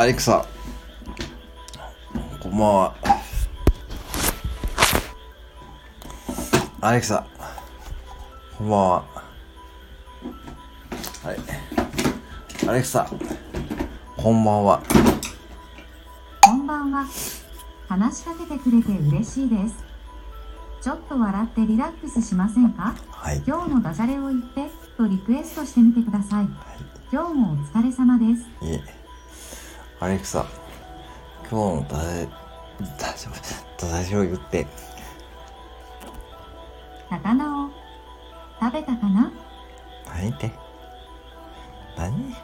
アレクサ、こんばんは。アレクサ、こんばんは。はい。アレクサ、こんばんは。こんばんは。話しかけてくれて嬉しいです。ちょっと笑ってリラックスしませんか？はい。今日のダジャレを言ってとリクエストしてみてください。今日もお疲れ様です。アレクサ、今日のダジャ、ダジャを言って。魚を食べたかな？何って？何？